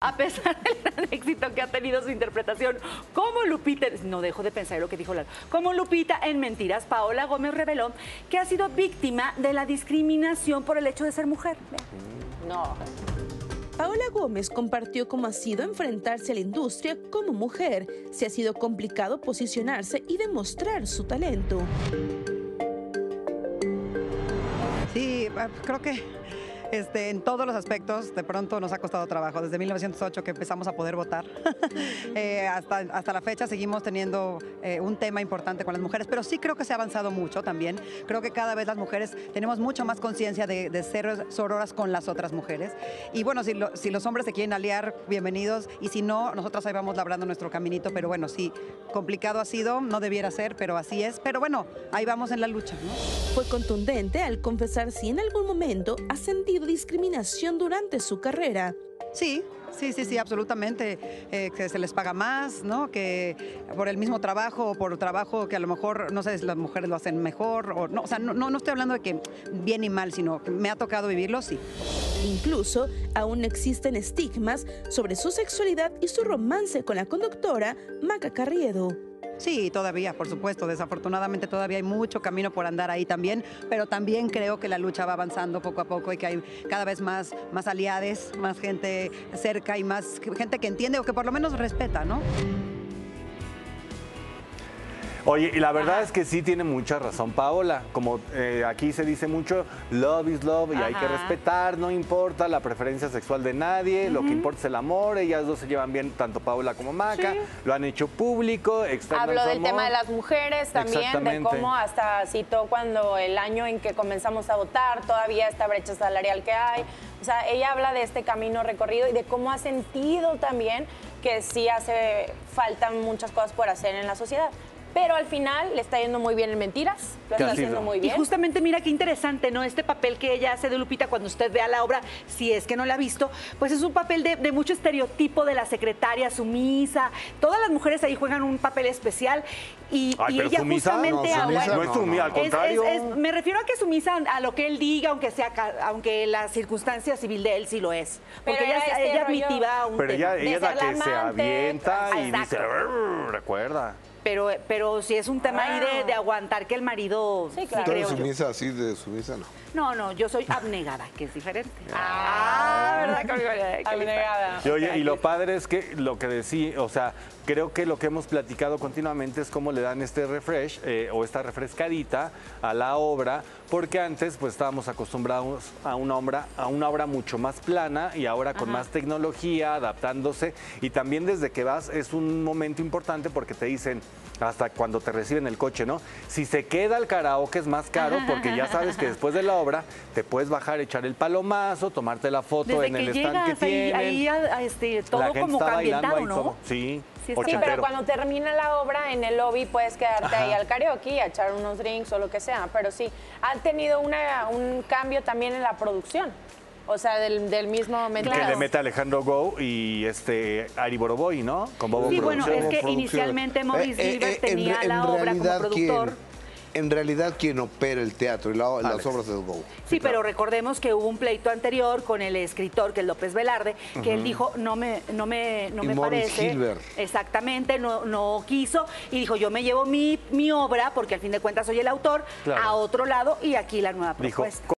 A pesar del gran éxito que ha tenido su interpretación como Lupita, no dejo de pensar lo que dijo Lalo, como Lupita en Mentiras, Paola Gómez reveló que ha sido víctima de la discriminación por el hecho de ser mujer. No. Paola Gómez compartió cómo ha sido enfrentarse a la industria como mujer, si ha sido complicado posicionarse y demostrar su talento. Sí, ah, creo que este, en todos los aspectos, de pronto nos ha costado trabajo. Desde 1908 que empezamos a poder votar, eh, hasta, hasta la fecha seguimos teniendo eh, un tema importante con las mujeres, pero sí creo que se ha avanzado mucho también. Creo que cada vez las mujeres tenemos mucho más conciencia de, de, ser sororas con las otras mujeres. Y bueno, si, lo, si, los hombres se quieren aliar, bienvenidos. Y si no, nosotras ahí vamos labrando nuestro caminito. Pero bueno, sí, complicado ha sido, no debiera ser, pero así es. Pero bueno, ahí vamos en la lucha. ¿no? Fue contundente al confesar si en algún momento ha sentido discriminación durante su carrera. Sí, sí, sí, sí, absolutamente. Eh, que se les paga más, ¿no? Que por el mismo trabajo o por trabajo que a lo mejor, no sé, las mujeres lo hacen mejor. O, no, o sea, no, no estoy hablando de que bien y mal, sino que me ha tocado vivirlo, sí. Incluso aún existen estigmas sobre su sexualidad y su romance con la conductora Maca Carriedo. Sí, todavía, por supuesto. Desafortunadamente todavía hay mucho camino por andar ahí también, pero también creo que la lucha va avanzando poco a poco y que hay cada vez más, más aliades, más gente cerca y más gente que entiende o que por lo menos respeta, ¿no? Oye, y la verdad Ajá. es que sí tiene mucha razón Paola. Como eh, aquí se dice mucho, love is love y Ajá. hay que respetar, no importa la preferencia sexual de nadie, uh -huh. lo que importa es el amor. Ellas dos se llevan bien, tanto Paola como Maca, sí. lo han hecho público. Hablo del tema de las mujeres también, de cómo hasta citó cuando el año en que comenzamos a votar, todavía esta brecha salarial que hay. O sea, ella habla de este camino recorrido y de cómo ha sentido también que sí hace falta muchas cosas por hacer en la sociedad pero al final le está yendo muy bien en Mentiras, lo está haciendo muy bien. Y justamente mira qué interesante, ¿no? Este papel que ella hace de Lupita cuando usted vea la obra, si es que no la ha visto, pues es un papel de, de mucho estereotipo de la secretaria sumisa. Todas las mujeres ahí juegan un papel especial y, Ay, y ella sumisa, justamente... No, sumisa, no es sumisa, al contrario. Es, es, me refiero a que sumisa a lo que él diga, aunque sea aunque la circunstancia civil de él sí lo es. Porque pero ella, este ella admitiva un Pero ella, ella es la que se avienta y Exacto. dice, recuerda. Pero, pero si es un tema ahí de, de, aguantar que el marido. Sí, claro. ¿Tú eres sumisa así de sumisa, no? No, no, yo soy abnegada, que es diferente. Ah, ¿verdad? abnegada. Y oye, y lo padre es que lo que decía, o sea, creo que lo que hemos platicado continuamente es cómo le dan este refresh eh, o esta refrescadita a la obra, porque antes pues estábamos acostumbrados a una obra, a una obra mucho más plana y ahora con Ajá. más tecnología, adaptándose. Y también desde que vas es un momento importante porque te dicen, hasta cuando te reciben el coche, ¿no? Si se queda el karaoke es más caro porque ya sabes que después de la obra te puedes bajar, echar el palomazo, tomarte la foto Desde en que el stand llegas, que tienen. Ahí, ahí este, todo la gente como ambientado, ¿no? Sí. Sí, sí, pero cuando termina la obra en el lobby puedes quedarte Ajá. ahí al karaoke y a echar unos drinks o lo que sea. Pero sí, han tenido una, un cambio también en la producción. O sea, del, del mismo momento. Que le mete Alejandro Go y este Ari Boroboy, ¿no? Con Bobo Sí, bueno, es que inicialmente Maurice eh, Gilbert eh, tenía en, la en obra como productor. ¿quién? En realidad quien opera el teatro y la, las obras de Go. Sí, sí pero claro. recordemos que hubo un pleito anterior con el escritor, que es López Velarde, que uh -huh. él dijo, no me, no me, no y me parece. Gilbert. Exactamente, no, no quiso. Y dijo, yo me llevo mi, mi obra, porque al fin de cuentas soy el autor, claro. a otro lado y aquí la nueva propuesta. Dijo,